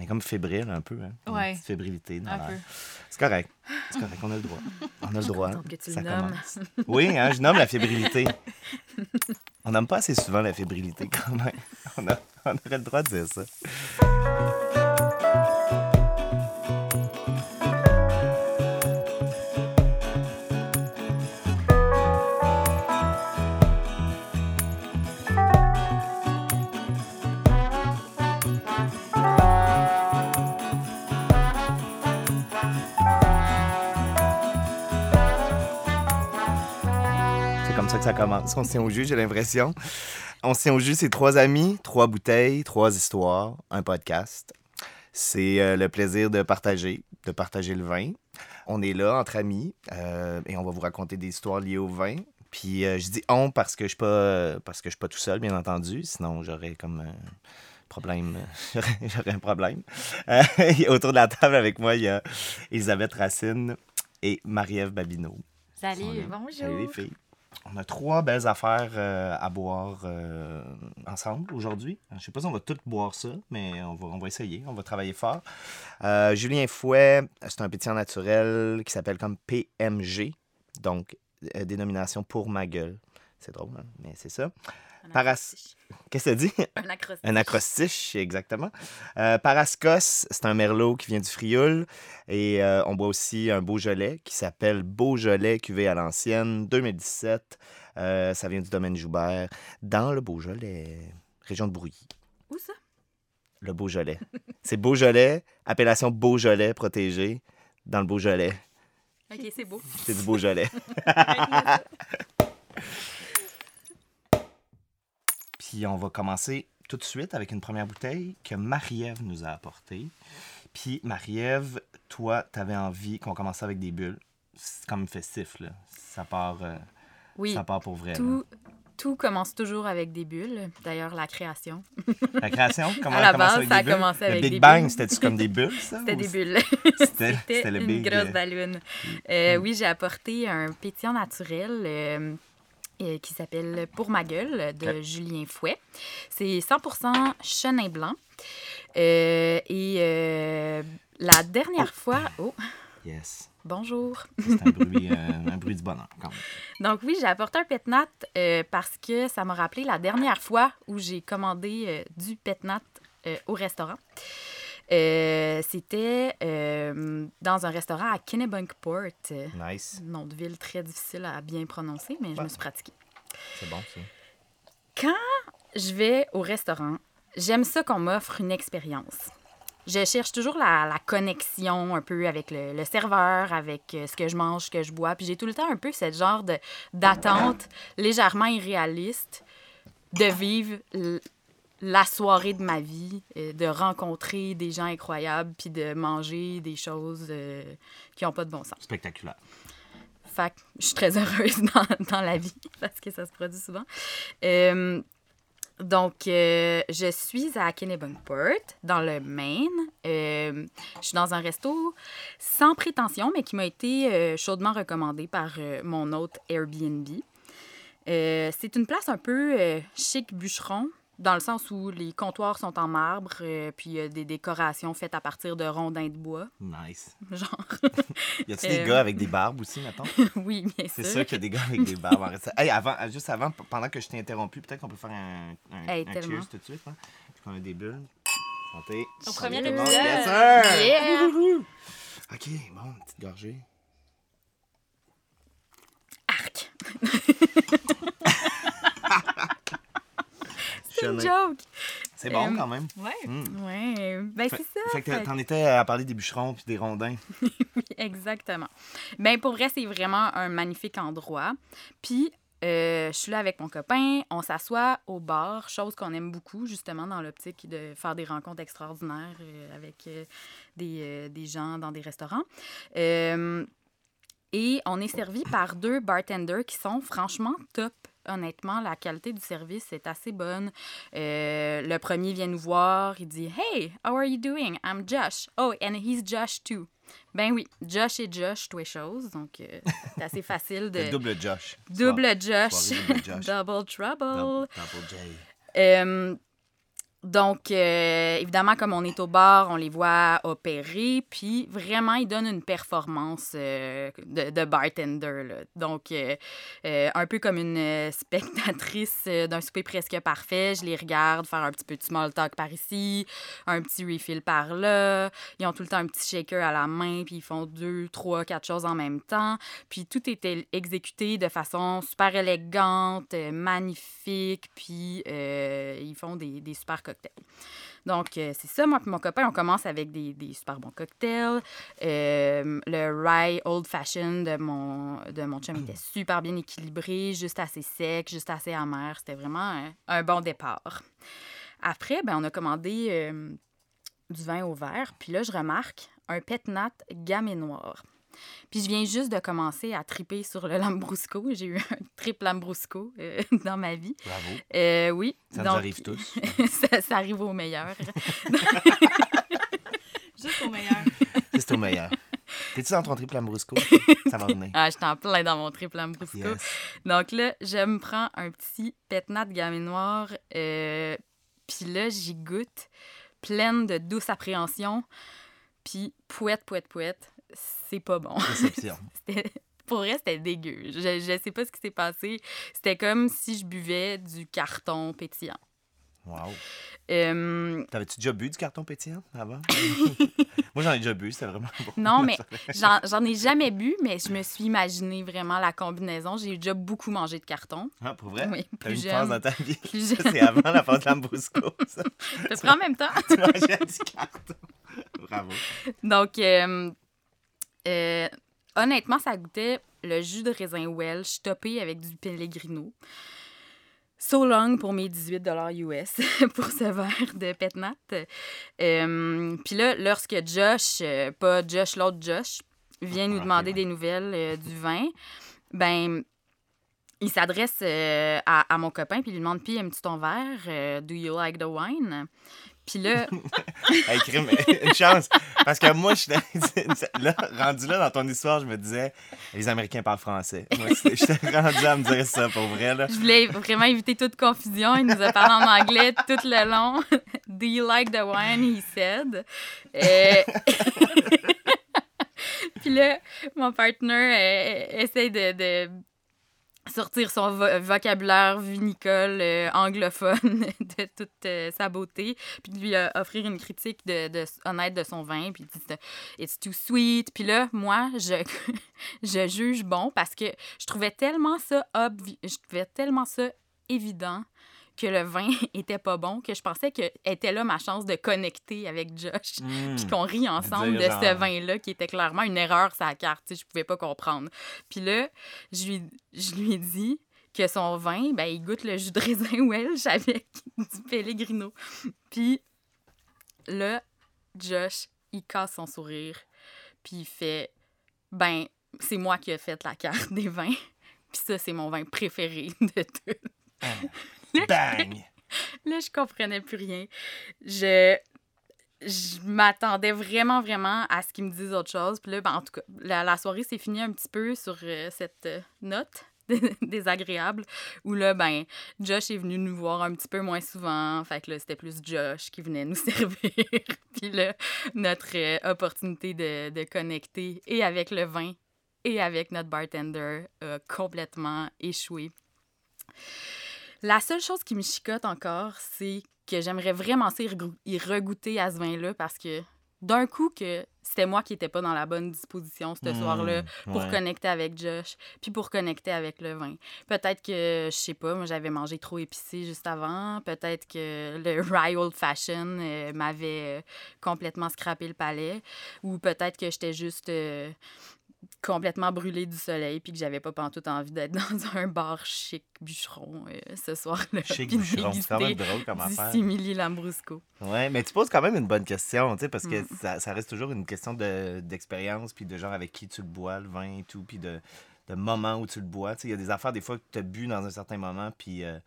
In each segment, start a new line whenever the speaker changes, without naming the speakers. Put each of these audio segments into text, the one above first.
On est comme fébrile un peu. Hein? Une
Ouais.
petite fébrilité. dans
Un
l'air.
peu.
C'est correct. C'est correct, on a le droit. On a le droit.
contente que tu le
Ça
nommes.
Oui, hein, je nomme la fébrilité. On nomme pas assez souvent la fébrilité quand même. On, a- on aurait le droit de dire ça. Que ça commence. On se tient au jus, j'ai l'impression. On se tient au jus, c'est trois amis, trois bouteilles, trois histoires, un podcast. C'est euh, le plaisir de partager, de partager le vin. On est là entre amis euh, et on va vous raconter des histoires liées au vin. Puis euh, je dis on parce que je suis pas parce que je suis pas tout seul, bien entendu. Sinon j'aurais comme un problème. j'aurais un problème. Euh, autour de la table avec moi, il y a Elisabeth Racine et Marie-Ève Babineau.
Salut. bonjour.
Salut les filles. On a trois belles affaires euh, à boire euh, ensemble aujourd'hui. Je sais pas si on va toutes boire ça, mais on va, essayer. On va travailler fort. Euh, Julien Fouet, c'est un pétillant naturel qui s'appelle comme PMG, donc dénomination pour ma gueule. C'est drôle, hein, mais c'est ça. Paras-. Qu'est-ce que ça dit?
Un acrostiche.
Un acrostiche, exactement. Euh, Parascos, c'est un merlot qui vient du Frioul. Et euh, on boit aussi un Beaujolais qui s'appelle Beaujolais cuvée à l'ancienne 2017. Euh, ça vient du domaine Joubert, dans le Beaujolais, région de Brouilly.
Où ça?
Le Beaujolais. c'est Beaujolais, appellation Beaujolais protégée, dans le Beaujolais.
Ok, c'est beau.
C'est du Beaujolais. Puis on va commencer tout de suite avec une première bouteille que Marie-Ève nous a apportée. Puis Marie-Ève, toi, t'avais envie qu'on commence avec des bulles. C'est comme festif, là. Ça part, euh,
Oui,
ça part pour vrai. là.
tout, tout commence toujours avec des bulles. D'ailleurs, la création.
La création, comment
À la base,
avec
ça a
des bulles?
commencé
Le
avec
Big
des
Bang, c'était-tu comme des bulles, ça?
C'était des bulles.
C'était le
une
big...
grosse
euh,
ballonne. Euh, oui, j'ai apporté un pétillant naturel euh, euh, qui s'appelle Pour ma gueule de. Julien Fouet. C'est 100% chenin blanc. Euh, et euh, la dernière fois... Oh,
Yes.
bonjour.
C'est un bruit, euh, un bruit du bonheur, quand même.
Donc oui, j'ai apporté un pétnat euh, parce que ça m'a rappelé la dernière fois où j'ai commandé euh, du pétnat au restaurant. Euh, C'était euh, dans un restaurant à Kennebunkport.
Nice.
nom de ville très difficile à bien prononcer, mais je me suis pratiquée.
C'est bon, ça.
Quand je vais au restaurant, j'aime ça qu'on m'offre une expérience. Je cherche toujours la, la connexion un peu avec le, le serveur, avec euh, ce que je mange, ce que je bois. Puis j'ai tout le temps un peu ce genre d'attente légèrement irréaliste de vivre la soirée de ma vie, euh, de rencontrer des gens incroyables, puis de manger des choses euh, qui n'ont pas de bon sens.
Spectaculaire.
Fait que je suis très heureuse dans, dans la vie parce que ça se produit souvent. Euh, donc, je suis à Kennebunkport, dans le Maine. Je suis dans un resto sans prétention, mais qui m'a été chaudement recommandé par mon hôte Airbnb. C'est une place un peu chic bûcheron, dans le sens où les comptoirs sont en marbre, euh, puis il y a des décorations faites à partir de rondins de bois.
Nice.
Genre,
Y a-tu des
Euh,
gars avec des barbes aussi, mettons?
oui, bien sûr.
C'est sûr qu'il y a des gars avec des barbes. Hey, avant, juste avant, pendant que je t'ai interrompu, peut-être qu'on peut faire un, un,
Hey,
un
tellement.
cheers tout de suite. Hein? Puis qu'on a des bulles. Santé.
Au premier
Tout le monde,
épisode.
Yes, sir!
Yeah!
Wouhou! OK, bon, une petite gorgée.
Arc! C'est une
Chenin.
joke!
C'est bon
Euh,
quand même.
Ouais.
Mm.
Ouais, ben c'est ça.
fait que t'en étais à parler des bûcherons puis des rondins.
Oui, exactement. Ben pour vrai, c'est vraiment un magnifique endroit. Puis, euh, je suis là avec mon copain, on s'assoit au bar, chose qu'on aime beaucoup, justement, dans l'optique de faire des rencontres extraordinaires euh, avec des, des gens dans des restaurants. Et on est servi par deux bartenders qui sont franchement top. Honnêtement, la qualité du service est assez bonne. Euh, le premier vient nous voir, il dit Hey, how are you doing? I'm Josh. Oh, and he's Josh too. Ben oui, Josh et Josh, les choses. Donc, euh, c'est assez facile de.
Le double Josh.
Double
Soir-
Josh.
soirée double Josh.
Double trouble.
Double, double J.
Euh, donc, euh, évidemment, comme on est au bar, on les voit opérer, puis vraiment, ils donnent une performance euh, de, bartender. Là. Donc, euh, un peu comme une spectatrice d'un souper presque parfait, je les regarde faire un petit peu de small talk par ici, un petit refill par là. Ils ont tout le temps un petit shaker à la main, puis ils font deux, trois, quatre choses en même temps. Puis tout est exécuté de façon super élégante, magnifique, puis ils font des, des super donc, euh, c'est ça, moi et mon copain, on commence avec des, super bons cocktails. Euh, le rye old fashion de mon, de mon chum était super bien équilibré, juste assez sec, juste assez amer. C'était vraiment un, bon départ. Après, ben, on a commandé euh, du vin au verre. Puis là, je remarque un pet nat gamay noir. Puis je viens juste de commencer à triper sur le Lambrusco. J'ai eu un triple Lambrusco euh, dans ma vie.
Bravo.
Euh, oui.
Ça nous arrive tous.
ça, arrive au meilleur.
juste au meilleur.
Juste au meilleur. T'es-tu dans ton triple Lambrusco? Ça va venir.
Ah, je t'en plein dans mon triple Lambrusco. Donc là, je me prends un petit pétnat de gamme noir. Euh, puis là, j'y goûte, pleine de douce appréhension. Puis pouette, pouette, pouette c'est pas bon. pour vrai, c'était dégueu. Je, je sais pas ce qui s'est passé. C'était comme si je buvais du carton pétillant.
Wow. T'avais-tu déjà bu du carton pétillant avant? Moi, j'en ai déjà bu, c'était vraiment bon.
Non, mais j'en ai jamais bu, mais je me suis imaginé vraiment la combinaison. J'ai déjà beaucoup mangé de carton.
Ah, pour vrai?
Oui,
T'as une phase dans ta vie. C'est avant la phase de l'Ambrusco, ça.
Tu prends en même temps?
tu mangeais du carton. Bravo.
Donc, euh, euh, honnêtement, ça goûtait le jus de raisin Welsh topé avec du Pellegrino. So long pour mes 18 US pour ce verre de Petnat. Euh, Puis là, lorsque Josh, euh, pas Josh, l'autre Josh, vient nous demander des nouvelles euh, du vin, ben il s'adresse à, à, mon copain puis il lui demande Puis aimes-tu ton verre? Do you like the wine puis là.
une chance. Parce que moi, je là, rendu là dans ton histoire, je me disais, les Américains parlent français. J'étais rendu à me dire ça pour vrai. Là.
Je voulais vraiment éviter toute confusion. Il nous a parlé en anglais tout le long. Do you like the wine? He said. Euh, puis là, mon partner euh, essaie de sortir son vocabulaire vinicole euh, anglophone de toute euh, sa beauté, puis de lui euh, offrir une critique de, honnête de son vin, puis dit « It's too sweet ». Puis là, moi, je, je juge bon parce que je trouvais tellement ça je trouvais tellement ça évident que le vin était pas bon, que je pensais que était là ma chance de connecter avec Josh, hmm. puis qu'on rit ensemble de ce vin-là qui était clairement une erreur sa carte, je pouvais pas comprendre. Puis là, je lui, je lui ai dit que son vin, ben, il goûte le jus de raisin Welsh avec du Pellegrino. Puis là, Josh, il casse son sourire, puis il fait ben, c'est moi qui ai fait la carte des vins. Puis ça, c'est mon vin préféré de tout. Ah.
Bang!
Là, je comprenais plus rien. Je, je m'attendais vraiment, vraiment à ce qu'ils me disent autre chose. Puis là, ben, en tout cas, la, soirée s'est finie un petit peu sur euh, cette euh, note désagréable où là, ben, Josh est venu nous voir un petit peu moins souvent. Fait que là, c'était plus Josh qui venait nous servir. Puis là, notre euh, opportunité de, de connecter et avec le vin et avec notre bartender a complètement échoué. La seule chose qui me chicote encore, c'est que j'aimerais vraiment y regoûter à ce vin-là parce que d'un coup que c'était moi qui n'étais pas dans la bonne disposition ce mmh, soir-là pour connecter avec Josh, puis pour connecter avec le vin. Peut-être que, je sais pas, moi j'avais mangé trop épicé juste avant, peut-être que le Rye Old Fashion euh, m'avait euh, complètement scrappé le palais, ou peut-être que j'étais juste euh, complètement brûlée du soleil puis que j'avais pas pantoute envie d'être dans un bar chic bûcheron euh, ce soir-là.
Chic bûcheron, c'est quand même drôle comme affaire.
Simili Lambrusco.
Ouais, mais tu poses quand même une bonne question, tu sais, parce que mm. ça, ça, reste toujours une question d'expérience puis de genre avec qui tu le bois, le vin et tout, puis de, de moment où tu le bois. Tu sais, il y a des affaires des fois que tu as bu dans un certain moment puis, euh,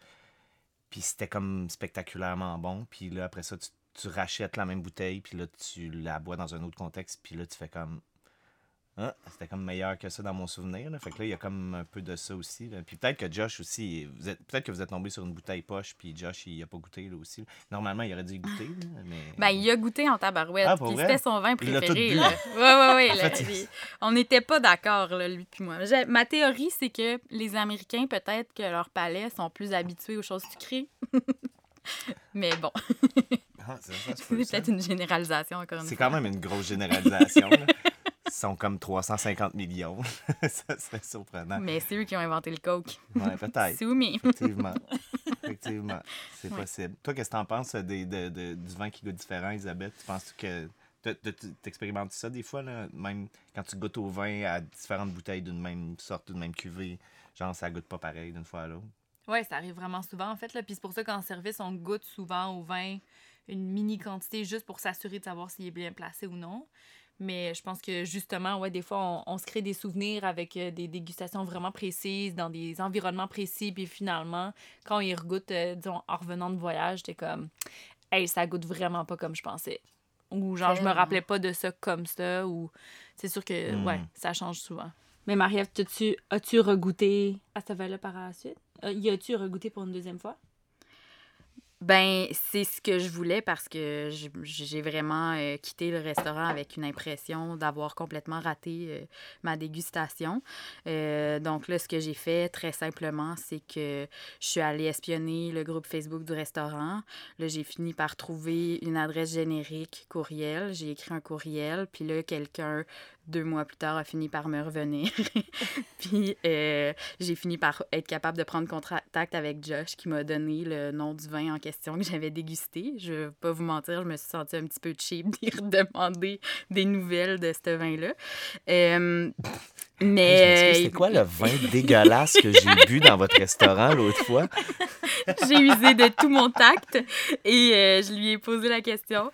puis c'était comme spectaculairement bon, puis là après ça tu, tu rachètes la même bouteille puis là tu la bois dans un autre contexte puis là tu fais comme Ah, c'était comme meilleur que ça dans mon souvenir. Là. Fait que là, il y a comme un peu de ça aussi. là. Puis peut-être que Josh aussi, vous êtes, peut-être que vous êtes tombé sur une bouteille poche, puis Josh, il a pas goûté là, aussi. Normalement, il aurait dû y goûter, là, mais...
Ben, il a goûté en tabarouette.
Ah,
c'était son vin
Il l'a tout
préféré.
bu.
Là. Ouais, ouais, ouais.
En
là,
fait,
les- On n'était pas d'accord, lui puis moi. Ma théorie, c'est que les Américains, peut-être que leurs palais sont plus habitués aux choses sucrées. Mais bon,
Ah, c'est
peut-être une généralisation, encore une
C'est quand même une grosse généralisation. Sont comme 350 millions. ça serait surprenant.
Mais c'est eux qui ont inventé le coke.
Ouais, peut-être.
Soumis.
Effectivement. Effectivement. C'est
Ouais.
possible. Toi, qu'est-ce que t'en penses euh, des, de, de- du vin qui goûte différent, Elisabeth? Tu penses que. T'expérimentes ça des fois, là? Même quand tu goûtes au vin à différentes bouteilles d'une même sorte, d'une même cuvée, genre ça goûte pas pareil d'une fois à l'autre?
Oui, ça arrive vraiment souvent, en fait. Là. Puis c'est pour ça qu'en service, on goûte souvent au vin une mini quantité juste pour s'assurer de savoir s'il est bien placé ou non. Mais je pense que justement, ouais, des fois, on, on se crée des souvenirs avec euh, des dégustations vraiment précises, dans des environnements précis. Puis finalement, quand on y regoute, euh, disons, en revenant de voyage, t'es comme, hey, ça goûte vraiment pas comme je pensais. Ou genre, je me rappelais pas de ça comme ça. Ou c'est sûr que,
Mm.
ouais, ça change souvent. Mais Marie-Ève, t'as-tu- as-tu regoûté à ce vin-là par la suite? Euh, y a-tu regoûté pour une deuxième fois?
Ben, c'est ce que je voulais parce que j'ai vraiment euh, quitté le restaurant avec une impression d'avoir complètement raté euh, ma dégustation. Euh, donc là, ce que j'ai fait très simplement, c'est que je suis allée espionner le groupe Facebook du restaurant. Là, j'ai fini par trouver une adresse générique courriel. J'ai écrit un courriel, puis là, quelqu'un, deux mois plus tard, a fini par me revenir. puis euh, j'ai fini par être capable de prendre contact avec Josh qui m'a donné le nom du vin en question que j'avais dégusté. Je vais pas vous mentir, je me suis sentie un petit peu cheap d'y redemander des nouvelles de ce vin-là. Euh, mais
C'est quoi le vin dégueulasse que j'ai bu dans votre restaurant l'autre fois?
j'ai usé de tout mon tact et euh, je lui ai posé la question.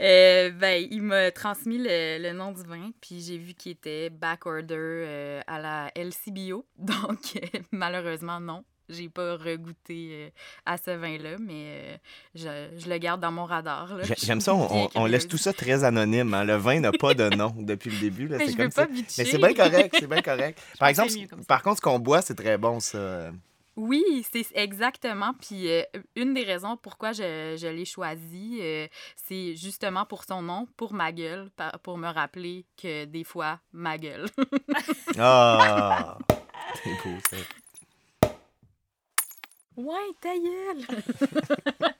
Euh, ben, il m'a transmis le, le nom du vin, puis j'ai vu qu'il était backorder euh, à la LCBO. Donc, euh, malheureusement, non. J'ai pas regoûté à ce vin-là, mais je, je le garde dans mon radar.
J'aime ça, on, laisse tout ça très anonyme. hein. Le vin n'a pas de nom depuis le début. là.
Mais
C'est
je
comme
veux pas
ça.
bitcher.
Mais c'est bien correct, c'est bien correct. Par exemple, par contre, ce qu'on boit, c'est très bon, ça.
Oui, c'est exactement. Puis euh, une des raisons pourquoi je, je l'ai choisi, euh, c'est justement pour son nom, pour ma gueule, pour me rappeler que des fois, ma gueule.
Ah! C'est beau, ça.
ouais, ta gueule!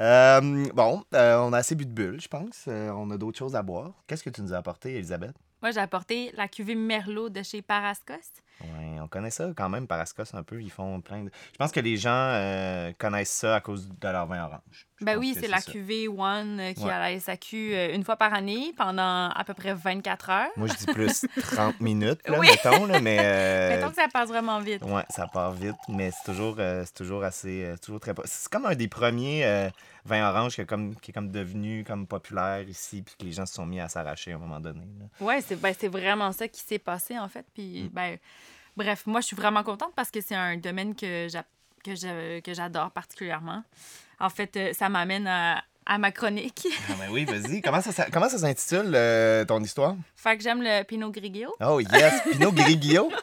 Euh, bon, euh, on a assez bu de bulles, je pense. Euh, on a d'autres choses à boire. Qu'est-ce que tu nous as apporté, Elisabeth?
Moi, j'ai apporté la cuvée Merlot de chez Parascos.
Oui, on connaît ça quand même, Parascos, un peu. Ils font plein de... Je pense que les gens euh, connaissent ça à cause de leur vin orange. Je
Ben oui, c'est la cuvée One euh, qui
Ouais.
est à la SAQ euh, une fois par année pendant à peu près 24 heures.
Moi, je dis plus 30 minutes, là,
Oui.
mettons, là, mais... euh,
Mettons que ça passe vraiment vite.
Ouais, ça part vite, mais c'est toujours, euh, c'est toujours assez, toujours très. C'est comme un des premiers vins orange qui, est comme, qui est comme devenu comme populaire ici, puis que les gens se sont mis à s'arracher à un moment donné.
Ouais, c'est ben, c'est vraiment ça qui s'est passé en fait. Puis, ben, bref, moi, je suis vraiment contente parce que c'est un domaine que j'adore particulièrement. En fait, euh, ça m'amène à, à ma chronique.
Ah ben oui, vas-y. comment ça, ça- comment ça s'intitule euh, ton histoire?
fait que j'aime le Pinot Grigio.
Oh yes, Pinot Grigio.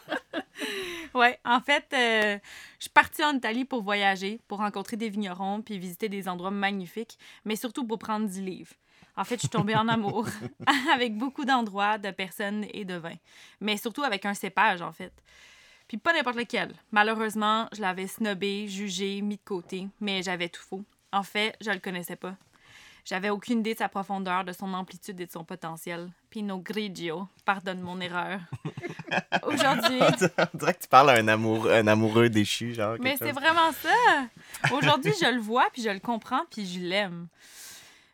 Ouais, en fait, euh, je suis partie en Italie pour voyager, pour rencontrer des vignerons, puis visiter des endroits magnifiques, mais surtout pour prendre du livre. En fait, je suis tombée en amour avec beaucoup d'endroits, de personnes et de vins, mais surtout avec un cépage, en fait. Puis pas n'importe lequel. Malheureusement, je l'avais snobé, jugé, mis de côté, mais j'avais tout faux. En fait, je le connaissais pas. J'avais aucune idée de sa profondeur, de son amplitude et de son potentiel. Pinot Grigio, pardonne mon erreur. Aujourd'hui,
On dirait que tu parles à un, amour, un amoureux déchu, genre.
mais c'est vraiment ça. Aujourd'hui, je le vois, puis je le comprends, puis je l'aime.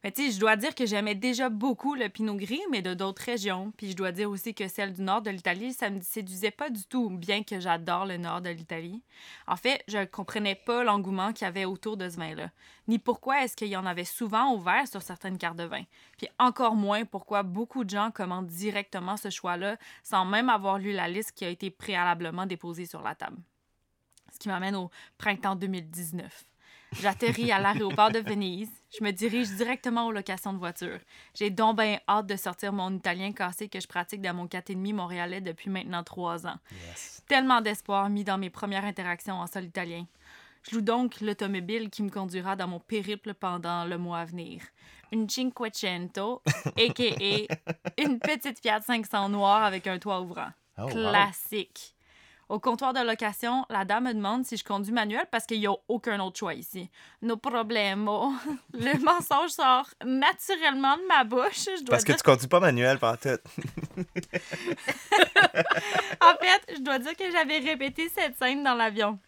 Tu je dois dire que j'aimais déjà beaucoup le Pinot Gris, mais de d'autres régions. Puis je dois dire aussi que celle du nord de l'Italie, ça me séduisait pas du tout, bien que j'adore le nord de l'Italie. En fait, je ne comprenais pas l'engouement qu'il y avait autour de ce vin-là. Ni pourquoi est-ce qu'il y en avait souvent au vert sur certaines cartes de vin. Puis encore moins pourquoi beaucoup de gens commandent directement ce choix-là sans même avoir lu la liste qui a été préalablement déposée sur la table. Ce qui m'amène au printemps 2019. J'atterris à l'aéroport de Venise. Je me dirige directement aux locations de voitures. J'ai donc bien hâte de sortir mon italien cassé que je pratique dans mon 4,5 montréalais depuis maintenant trois ans.
Yes.
Tellement d'espoir mis dans mes premières interactions en sol italien. Je loue donc l'automobile qui me conduira dans mon périple pendant le mois à venir. Une Cinquecento, a.k.a. une petite Fiat 500 noire avec un toit ouvrant.
Oh, wow.
Au comptoir de location, la dame me demande si je conduis manuel parce qu'il n'y a aucun autre choix ici. No problemo. Le mensonge sort naturellement de ma bouche. Je dois
Parce que tu conduis pas manuel par tout.
En fait, je dois dire que j'avais répété cette scène dans l'avion.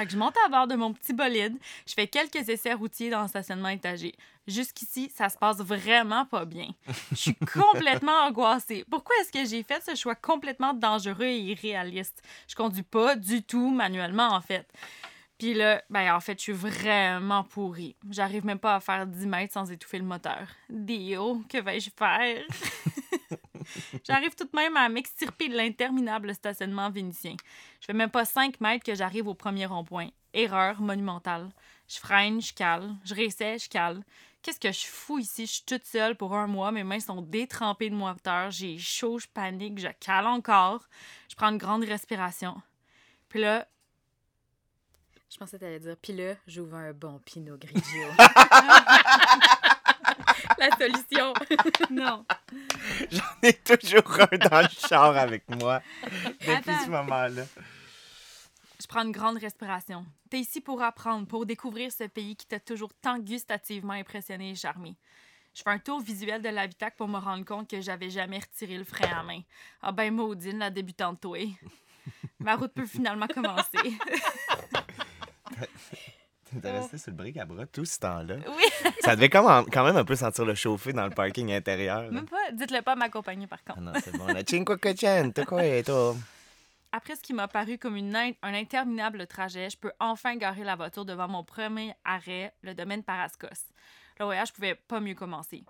Fait que je monte à bord de mon petit bolide, je fais quelques essais routiers dans le stationnement étagé. Jusqu'ici, ça se passe vraiment pas bien. Je suis complètement angoissée. Pourquoi est-ce que j'ai fait ce choix complètement dangereux et irréaliste? Je conduis pas du tout manuellement, en fait. Puis là, ben en fait, je suis vraiment pourrie. J'arrive même pas à faire 10 mètres sans étouffer le moteur. Dio, que vais-je faire? J'arrive tout de même à m'extirper de l'interminable stationnement vénitien. Je fais même pas 5 mètres que j'arrive au premier rond-point. Erreur monumentale. Je freine, je cale. Je réessaie, je cale. Qu'est-ce que je fous ici? Je suis toute seule pour un mois. Mes mains sont détrempées de moteur. J'ai chaud, je panique, je cale encore. Je prends une grande respiration. Puis là,
Je pensais que t'allais dire, puis là, j'ouvre un bon Pinot Grigio. La solution.
non.
J'en ai toujours un dans le char avec moi depuis
Attends.
ce moment-là.
Je prends une grande respiration. T'es ici pour apprendre, pour découvrir ce pays qui t'a toujours tant gustativement impressionné et charmé. Je fais un tour visuel de l'habitacle pour me rendre compte que j'avais jamais retiré le frein à main. Ah ben maudine, la débutante toi. Ma route peut finalement commencer.
T'es resté sur le bric à bras tout ce temps-là?
oui,
Ça devait quand même, un peu sentir le chauffer dans le parking intérieur.
même pas. Dites-le pas à m'accompagner par contre.
Ah non, c'est bon. La Cinquecento?
Après ce qui m'a paru comme une in- un interminable trajet, je peux enfin garer la voiture devant mon premier arrêt, le domaine Parascos. Le voyage pouvait pas mieux commencer.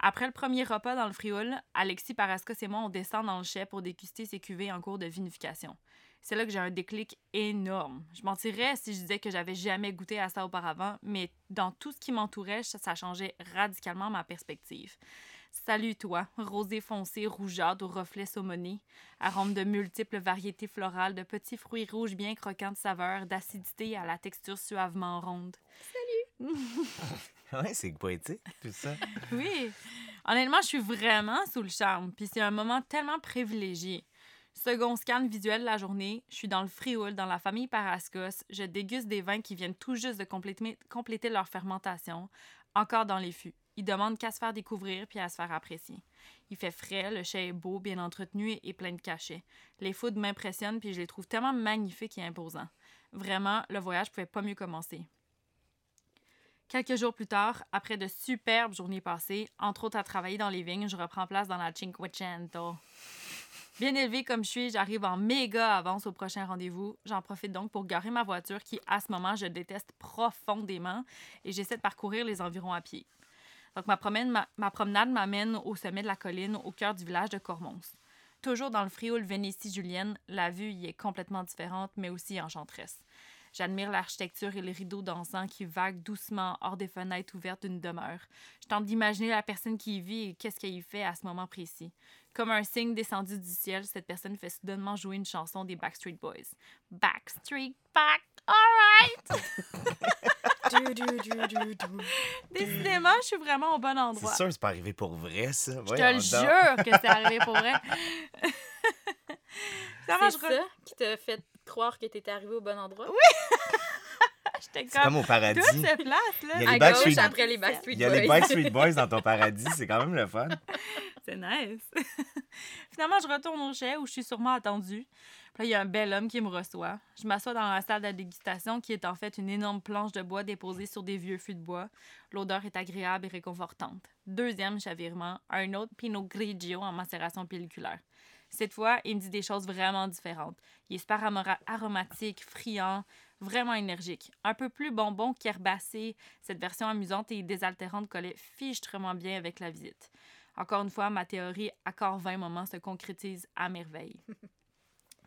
Après le premier repas dans le frioul, Alexis Parascos et moi, on descend dans le chai pour déguster ses cuvées en cours de vinification. C'est là que j'ai un déclic énorme. Je mentirais si je disais que j'avais jamais goûté à ça auparavant, mais dans tout ce qui m'entourait, ça, ça changeait radicalement ma perspective. Salut toi, rosé foncé, rougeâtre au reflet saumonné, arôme de multiples variétés florales, de petits fruits rouges bien croquants de saveur, d'acidité à la texture suavement ronde.
Ouais, c'est poétique, tout ça.
Oui, honnêtement, je suis vraiment sous le charme, puis c'est un moment tellement privilégié. Second scan visuel de la journée, je suis dans le frioul, dans la famille Parascos, je déguste des vins qui viennent tout juste de compléter, leur fermentation, encore dans les fûts. Ils demandent qu'à se faire découvrir puis à se faire apprécier. Il fait frais, le chai est beau, bien entretenu et plein de cachets. Les foudres m'impressionnent puis je les trouve tellement magnifiques et imposants. Vraiment, le voyage pouvait pas mieux commencer. Quelques jours plus tard, après de superbes journées passées, entre autres à travailler dans les vignes, je reprends place dans la Cinquecento. Bien élevée comme je suis, j'arrive en méga avance au prochain rendez-vous. J'en profite donc pour garer ma voiture qui, à ce moment, je déteste profondément et j'essaie de parcourir les environs à pied. Donc, ma- ma promenade m'amène au sommet de la colline, au cœur du village de Cormons. Toujours dans le frioul Vénétie-Julienne, la vue y est complètement différente, mais aussi enchanteresse. J'admire l'architecture et les rideaux dansants qui vaguent doucement hors des fenêtres ouvertes d'une demeure. Je tente d'imaginer la personne qui y vit et qu'est-ce qu'elle y fait à ce moment précis. Comme un signe descendu du ciel, cette personne fait soudainement jouer une chanson des Backstreet Boys. Backstreet Back, alright!
Du, du, du.
Décidément, je suis vraiment au bon
C'est
endroit.
sûr, c'est pas arrivé pour vrai, ça.
Je te le jure que c'est arrivé pour vrai.
C'est
re-
ça qui t'a fait croire que t'étais arrivé au bon endroit?
J'étais
C'est comme
comme
au paradis.
toute cette place
Il y
là.
a les
À
Backstreet-
gauche, après les Backstreet
Il y a
Boys.
les Backstreet Boys dans ton paradis, c'est quand même le fun.
C'est nice. Finalement, je retourne au chai où je suis sûrement attendue. Puis là, il y a un bel homme qui me reçoit. Je m'assois dans la salle de dégustation qui est en fait une énorme planche de bois déposée sur des vieux fûts de bois. L'odeur est agréable et réconfortante. Deuxième chavirement, un autre Pinot Grigio en macération pelliculaire. Cette fois, il me dit des choses vraiment différentes. Il est super aromatique, friand, vraiment énergique. Un peu plus bonbon qu'herbacé, cette version amusante et désaltérante collait fichtrement bien avec la visite. Encore une fois, ma théorie accord 20 moments se concrétise à merveille.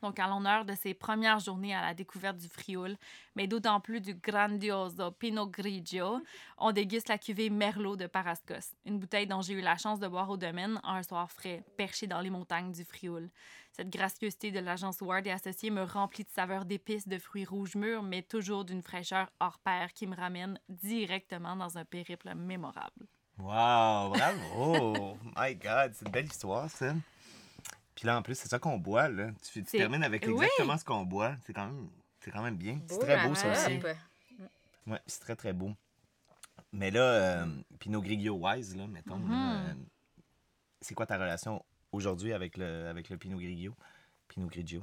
Donc, à l'honneur de ses premières journées à la découverte du Frioul, mais d'autant plus du Grandioso Pinot Grigio, on déguste la cuvée Merlot de Parascos, une bouteille dont j'ai eu la chance de boire au domaine un soir frais, perché dans les montagnes du Frioul. Cette gracieuseté de l'agence Ward et Associés me remplit de saveurs d'épices, de fruits rouges mûrs, mais toujours d'une fraîcheur hors pair qui me ramène directement dans un périple mémorable.
Wow, bravo! My God, c'est une belle histoire, ça. Puis là, en plus, c'est ça qu'on boit, là. Tu, termines avec
Oui.
exactement ce qu'on boit. C'est quand même, c'est quand même bien. C'est très beau, ça aussi. Ouais, c'est très, très beau. Mais là, euh, Pinot Grigio Wise, là, mettons,
Mhm.
euh, c'est quoi ta relation aujourd'hui avec le, avec le Pinot Grigio? Pinot Grigio.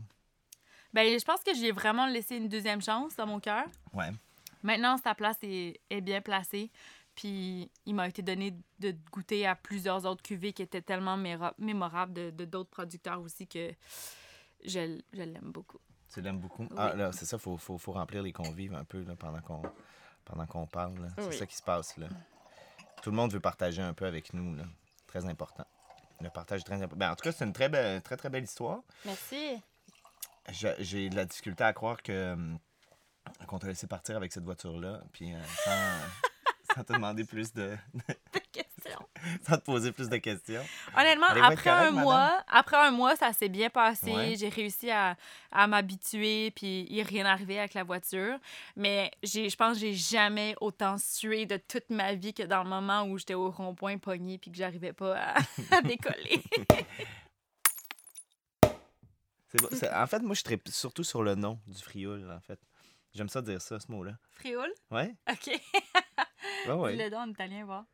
Ben, je pense que j'ai vraiment laissé une deuxième chance dans mon cœur.
Ouais.
Maintenant, sa place est, est bien placée. Puis, il m'a été donné de goûter à plusieurs autres cuvées qui étaient tellement mémorables de de d'autres producteurs aussi que je, je l'aime beaucoup.
Tu l'aimes beaucoup? Ah, là, c'est ça, il faut, faut, faut remplir les convives un peu là, pendant qu'on pendant qu'on parle. là. C'est
Oui.
ça qui se passe. Là. Tout le monde veut partager un peu avec nous. Là. Très important. Le partage est très important. Ben, en tout cas, c'est une très, belle, très, très belle histoire.
Merci.
Je- J'ai de la difficulté à croire que qu'on t'a laissé partir avec cette voiture-là, puis euh, sans, sans te demander plus de...
Question.
sans te poser plus de questions.
Honnêtement, après
correct,
un
madame?
mois, après un mois, ça s'est bien passé.
Ouais.
J'ai réussi à, à m'habituer, puis il n'est rien arrivé avec la voiture. Mais j'ai, je pense que j'ai jamais autant sué de toute ma vie que dans le moment où j'étais au rond-point pogné puis que j'arrivais pas à, à décoller.
En fait, moi, je serais surtout sur le nom du frioul, en fait. J'aime ça dire ça, ce mot-là.
Frioul?
Ouais?
OK.
Ouais, ouais.
Dis-le donc en italien, voir.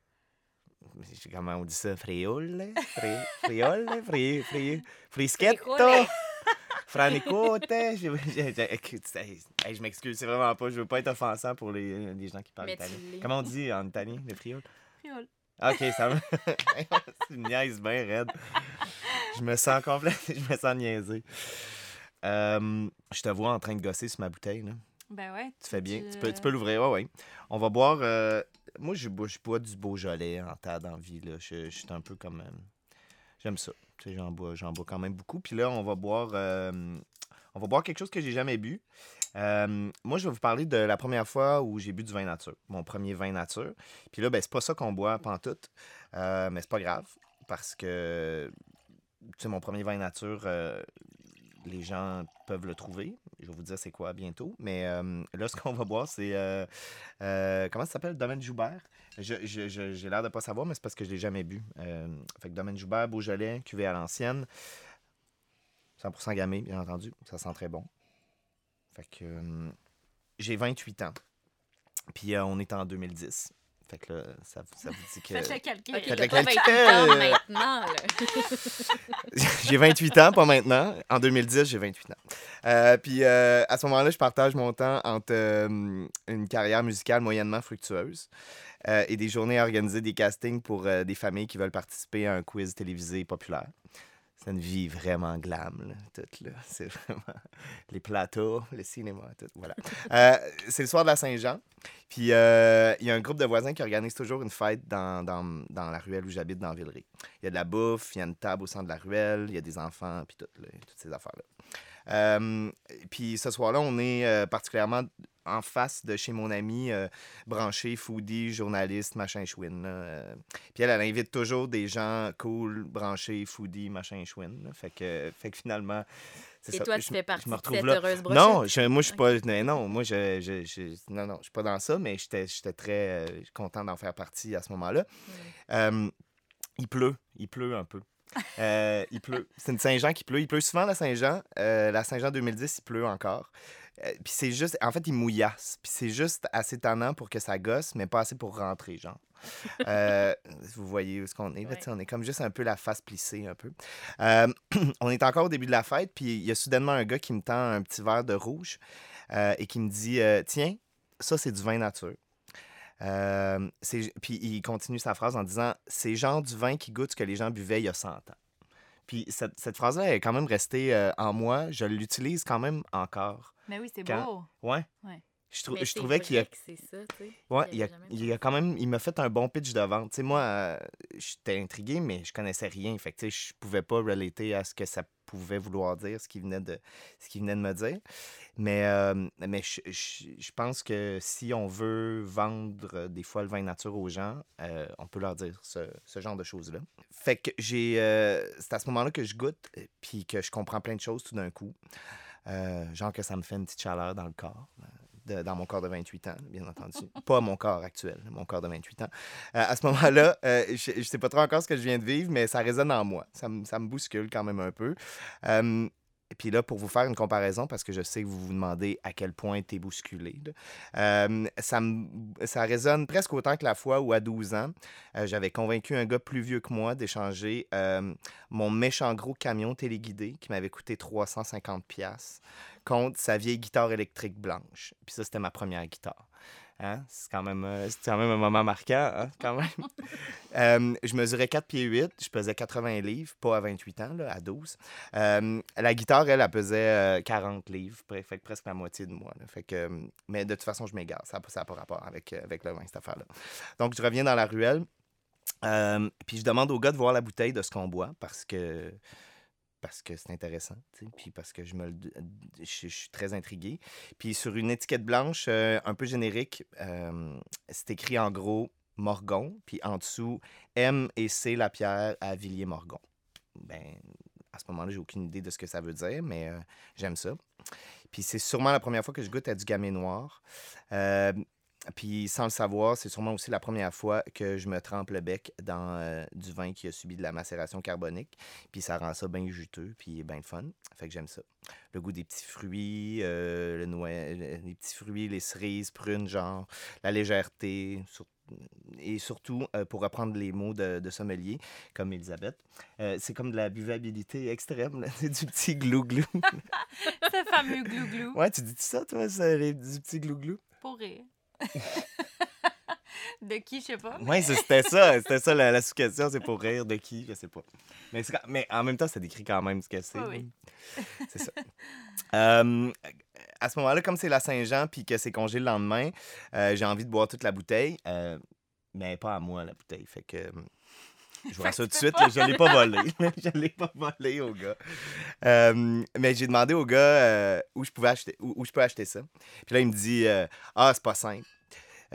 Comment on dit ça? Friole? Fri... Friole? Fri... Fri... Frischetto?
Friole.
Franicote? Je, je- je- écoute, hey, hey, je m'excuse, c'est vraiment pas. Je veux pas être offensant pour les, les gens qui parlent
Mais
italien. Comment on dit en italien, le friole?
Frioul.
Ok, ça me. c'est une niaise bien raide. Je me sens complet. Je me sens niaisé. Euh, je te vois en train de gosser sur ma bouteille. Là.
Ben ouais.
Tu fais bien.
tu-
Tu peux, tu peux l'ouvrir, ouais, ouais. On va boire. euh, Moi, je bois, je bois du Beaujolais en tas d'envie. Je, je suis un peu comme. euh, J'aime ça. Tu sais, j'en bois, bois quand même beaucoup. Puis là, on va boire. euh, On va boire quelque chose que j'ai jamais bu. Euh, moi, je vais vous parler de la première fois où j'ai bu du vin nature. Mon premier vin nature. Puis là, ben, c'est pas ça qu'on boit pantoute. Euh, mais c'est pas grave. Parce que. Tu sais, mon premier vin nature. euh, les gens peuvent le trouver. Je vais vous dire c'est quoi bientôt. Mais euh, là, ce qu'on va boire, c'est. euh, euh, comment ça s'appelle? Domaine Joubert. Je- je- J'ai l'air de pas savoir, mais c'est parce que je l'ai jamais bu. Fait que Domaine Joubert, Beaujolais, cuvée à l'ancienne. 100% gamay, bien entendu. Ça sent très bon. Fait que. j'ai 28 ans. Puis on est en 2010. Fait que là, ça, ça vous dit que.
Faites le calcul.
Faites le calcul.
28 ans maintenant,
j'ai 28 ans, pas maintenant. En 2010, j'ai 28 ans. Euh, puis euh, à ce moment-là, je partage mon temps entre euh, une carrière musicale moyennement fructueuse euh, et des journées à organiser des castings pour euh, des familles qui veulent participer à un quiz télévisé populaire. C'est une vie vraiment glam, là, toute, là. C'est vraiment les plateaux, le cinéma, tout, voilà. Euh, c'est le soir de la Saint-Jean. Puis euh, il y a un groupe de voisins qui organise toujours une fête dans, dans, dans la ruelle où j'habite, dans Villeray. Il y a de la bouffe, il y a une table au centre de la ruelle, il y a des enfants, puis tout, là, toutes ces affaires-là. Euh, puis ce soir-là, on est euh, particulièrement en face de chez mon ami euh, branché, foodie, journaliste, machin chouine. euh. Puis elle, elle invite toujours des gens cool, branchés, foodie, machin chouine. là. Fait que, fait que finalement,
Et
ça.
toi,
Je-
tu fais partie
je me
de cette
là.
heureuse brochette?
Non, je- moi, je suis pas. Non, moi, je, je, je- non, non, je suis pas dans ça, mais j'étais j'étais très euh, content d'en faire partie à ce moment-là. Euh, il pleut. Il pleut un peu. Euh, il pleut. C'est une Saint-Jean qui pleut. Il pleut souvent la Saint-Jean. Euh, la Saint-Jean 2010, il pleut encore. Euh, puis c'est juste. En fait, il mouillasse. Puis c'est juste assez tannant pour que ça gosse, mais pas assez pour rentrer, genre. Euh, vous voyez où est-ce qu'on est. là,
Ouais.
On est comme juste un peu la face plissée, un peu. Euh, on est encore au début de la fête, puis il y a soudainement un gars qui me tend un petit verre de rouge et qui me dit Tiens, ça, c'est du vin nature. Euh, puis il continue sa phrase en disant C'est genre du vin qui goûte ce que les gens buvaient il y a 100 ans. Puis cette, cette phrase-là est quand même restée euh, en moi. Je l'utilise quand même encore.
Mais oui, c'est
Quand-
beau.
Ouais.
Ouais.
Je, trou- trouvais qu'il y a
vrai que c'est ça, tu sais.
Ouais,
Il y
a, il a quand même, il m'a fait un bon pitch de vente. Tu sais, moi, euh, j'étais intrigué, mais je connaissais rien. Fait que, tu sais, je pouvais pas relater à ce que ça pouvait vouloir dire, ce qu'il venait de, ce qu'il venait de me dire. Mais, euh, mais je, je- je pense que si on veut vendre euh, des fois le vin nature aux gens, euh, on peut leur dire ce, ce genre de choses-là. Fait que j'ai, euh, c'est à ce moment-là que je goûte, puis que je comprends plein de choses tout d'un coup. Genre que ça me fait une petite chaleur dans le corps dans mon corps de 28 ans, bien entendu. pas mon corps actuel, mon corps de 28 ans. Euh, à ce moment-là, euh, je ne sais pas trop encore ce que je viens de vivre, mais ça résonne en moi. Ça, me- ça me bouscule quand même un peu. Euh, et puis là, pour vous faire une comparaison, parce que je sais que vous vous demandez à quel point tu es bousculé, ça, me- ça résonne presque autant que la fois où, à 12 ans, j'avais convaincu un gars plus vieux que moi d'échanger mon méchant gros camion téléguidé qui m'avait coûté 350$ piastres, contre sa vieille guitare électrique blanche. Puis ça, c'était ma première guitare. Hein? C'est quand, même, euh, quand même un moment marquant, hein, quand même. Euh, je mesurais 4 pieds 8, je pesais 80 livres, pas à 28 ans, là, à 12. Euh, la guitare, elle, elle pesait euh, 40 livres, pre- fait que presque la moitié de moi. là. Fait que, euh, mais de toute façon, je m'égare, ça n'a pas rapport avec, euh, avec le vin, cette affaire-là. Donc, je reviens dans la ruelle, euh, puis je demande au gars de voir la bouteille de ce qu'on boit, parce que parce que c'est intéressant, puis parce que je me je suis très intrigué. Puis sur une étiquette blanche euh, un peu générique, euh, c'est écrit en gros Morgon, puis en dessous M et C Lapierre à Villiers-Morgon. Ben, à ce moment-là, j'ai aucune idée de ce que ça veut dire, mais euh, j'aime ça. Puis c'est sûrement la première fois que je goûte à du gamay noir. Puis sans le savoir, c'est sûrement aussi la première fois que je me trempe le bec dans euh, du vin qui a subi de la macération carbonique. Puis ça rend ça bien juteux, puis bien fun. Fait que j'aime ça. Le goût des petits fruits, euh, le les petits fruits, les cerises, prunes, genre, la légèreté. Et surtout, euh, pour reprendre les mots de, de sommelier, comme Elisabeth, euh, c'est comme de la buvabilité extrême. là. C'est du petit glou-glou.
Ce fameux glouglou.
ouais, tu dis ça, toi, ça, les- du petit glou-glou?
Pour rire. de qui, je sais pas.
Oui, c'était ça. C'était ça la, la sous-question. C'est pour rire de qui, je sais pas. Mais, en même temps, ça décrit quand même ce que c'est.
Oui,
C'est ça. Euh, à ce moment-là, comme c'est la Saint-Jean puis que c'est congé le lendemain, euh, j'ai envie de boire toute la bouteille. euh, mais pas à moi, la bouteille. Fait que. Je vous rassure tout de suite, je ne l'ai pas volé. je ne l'ai pas volé au gars. Euh, mais j'ai demandé au gars euh, où, je pouvais acheter, où, où je peux acheter ça. Puis là, il me dit euh, Ah, c'est pas simple.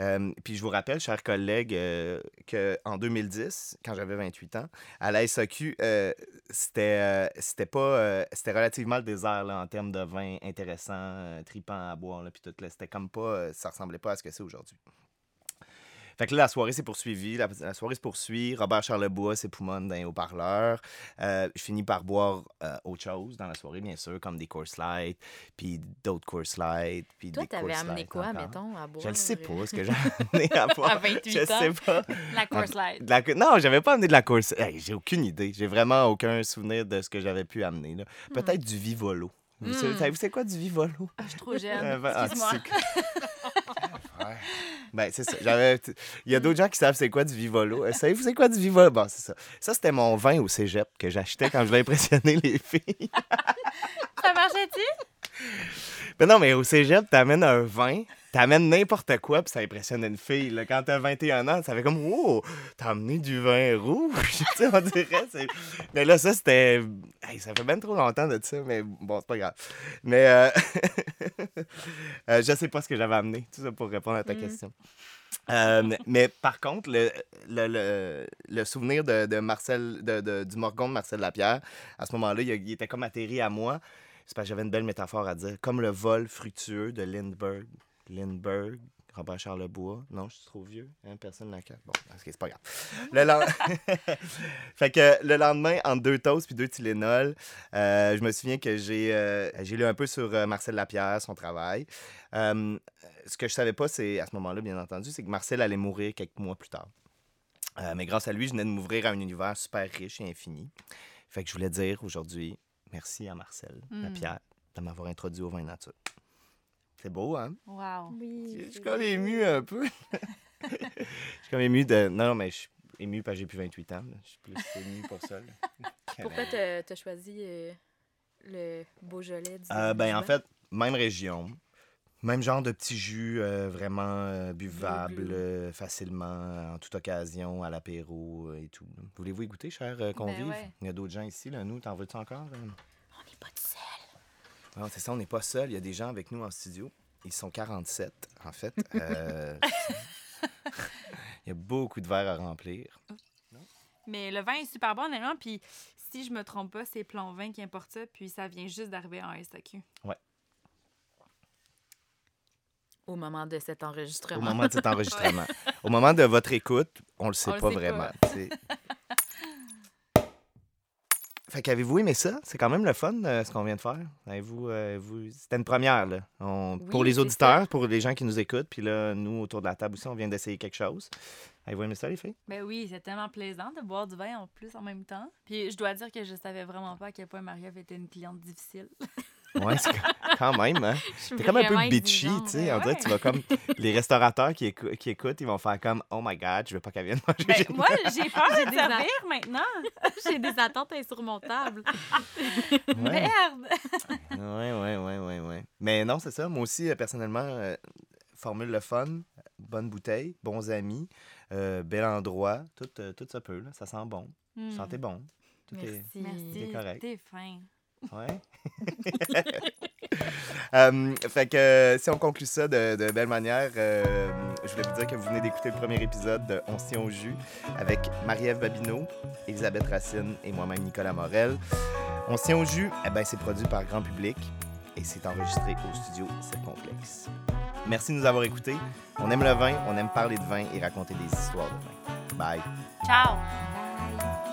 Euh, puis je vous rappelle, chers collègues, euh, qu'en 2010, quand j'avais 28 ans, à la SAQ, euh, c'était euh, c'était pas relativement le désert là, en termes de vin intéressant, tripant à boire, puis tout. C'était comme pas, ça ressemblait pas à ce que c'est aujourd'hui. Fait que là, la soirée s'est poursuivie. La, la soirée se poursuit. Robert Charlebois s'époumonne dans les haut-parleurs. Euh, je finis par boire euh, autre chose dans la soirée, bien sûr, comme des course light, puis d'autres course light, puis
Toi,
des
t'avais amené quoi,
encore.
mettons, à boire?
Je ne sais
euh,
pas ce que j'ai amené à boire.
À 28
je
ans.
sais pas.
La course light.
La Non, j'avais pas amené de la course. Hey, j'ai aucune idée. J'ai vraiment aucun souvenir de ce que j'avais pu amener. là. Peut-être du Vivolo. Vous
Hmm.
savez, savez-vous c'est quoi du Vivolo?
Ah, je suis trop jeune.
Ben, ah,
Excuse-moi.
c'est- Ouais. Ben, c'est ça. J'avais... Il y a d'autres gens qui savent c'est quoi du Vivolo. Euh, Savez-vous c'est quoi du Vivolo? Bon, c'est ça. Ça, c'était mon vin au cégep que j'achetais quand je voulais impressionner les filles.
Ça marchait-tu?
Mais non, mais au cégep, t'amènes un vin, t'amènes n'importe quoi, puis ça impressionne une fille. Là. Quand t'as 21 ans, ça fait comme « Oh, t'as amené du vin rouge! » on dirait. Mais là, ça, c'était... Hey, ça fait bien trop longtemps de ça, mais bon, c'est pas grave. Mais euh... euh, je sais pas ce que j'avais amené, tout ça pour répondre à ta
Mm.
question. Euh, mais- mais par contre, le, le, le, le souvenir de, de Marcel, de, de- du Morgon de Marcel Lapierre, à ce moment-là, il, il était comme atterri à moi. C'est parce que j'avais une belle métaphore à dire. Comme le vol fructueux de Lindbergh. Lindbergh, Robert Charlebois. Non, je suis trop vieux. Hein, personne ne la capte. Bon, ok, c'est pas grave. Le fait que le lendemain, entre deux toasts puis deux Tylenol, euh, je me souviens que j'ai euh, j'ai lu un peu sur euh, Marcel Lapierre, son travail. Ce que je savais pas, c'est à ce moment-là, bien entendu, c'est que Marcel allait mourir quelques mois plus tard. Mais grâce à lui, je venais de m'ouvrir à un univers super riche et infini. Fait que je voulais dire aujourd'hui merci à Marcel
Mm.
Lapierre de m'avoir introduit au vin nature. C'est beau, hein?
Wow.
Oui.
Je suis comme ému un peu. Je suis comme ému de. Non, non, mais je suis ému parce que j'ai plus 28 ans. là. Je suis plus ému pour ça.
Pourquoi t'as t'as choisi euh, le Beaujolais du
Euh, ben, en fait, même région, Même genre de petit jus euh, vraiment euh, buvable euh, facilement, en toute occasion, à l'apéro euh, et tout. Voulez-vous y goûter, chers euh, convives?
ouais.
Il y a d'autres gens ici, là. Nous, t'en veux-tu encore? euh?
On n'est pas tout seul.
Non, c'est ça, on n'est pas seul. Il y a des gens avec nous en studio. Ils sont 47, en fait. Euh, Il y a beaucoup de verres à remplir.
Mais le vin est super bon, honnêtement. Puis si je me trompe pas, c'est Plan 20 qui importe ça. Puis ça vient juste d'arriver en SAQ.
Au moment de cet
Au
enregistrement.
moment de cet enregistrement. Au moment de votre écoute, on le sait
On le
pas
sait
vraiment.
pas.
Fait qu'avez-vous aimé ça? C'est quand même le fun, euh, ce qu'on vient de faire. Avez-vous, euh, vous... C'était une première, là. On-
Oui,
pour les auditeurs,
ça.
pour les gens qui nous écoutent. Puis là, nous, autour de la table aussi, on vient d'essayer quelque chose. Avez-vous aimé ça, les filles?
Ben oui, c'est tellement plaisant de boire du vin en plus en même temps. Puis je dois dire que je savais vraiment pas à quel point Marie-Ève était une cliente difficile.
Ouais, c'est quand même, hein? T'es comme un peu bitchy, tu sais. On
ouais.
dirait que tu vas comme... Les restaurateurs qui, écou- qui écoutent, ils vont faire comme « Oh my God, je veux pas qu'elle vienne manger
Ben, moi, j'ai peur de
des
servir maintenant.
J'ai des attentes insurmontables.
Ouais.
Merde!
Ouais, ouais, ouais, ouais, ouais. Mais non, c'est ça. Moi aussi, euh, personnellement, euh, formule le fun, bonne bouteille, bons amis, euh, bel endroit, tout, euh, tout ça peut, là. Ça sent bon.
Hmm.
Sentez bon. Tout est...
Merci.
Merci.
C'est correct.
T'es fin.
Ouais. Euh, fait que euh, si on conclut ça de, de belle manière, euh, je voulais vous dire que vous venez d'écouter le premier épisode de On se tient au jus avec Marie-Ève Babineau, Elisabeth Racine et moi-même Nicolas Morel. On se tient au jus, eh ben, c'est produit par grand public et c'est enregistré au studio Circonflexe. Merci de nous avoir écoutés. On aime le vin, on aime parler de vin et raconter des histoires de vin. Bye.
Ciao!
Bye.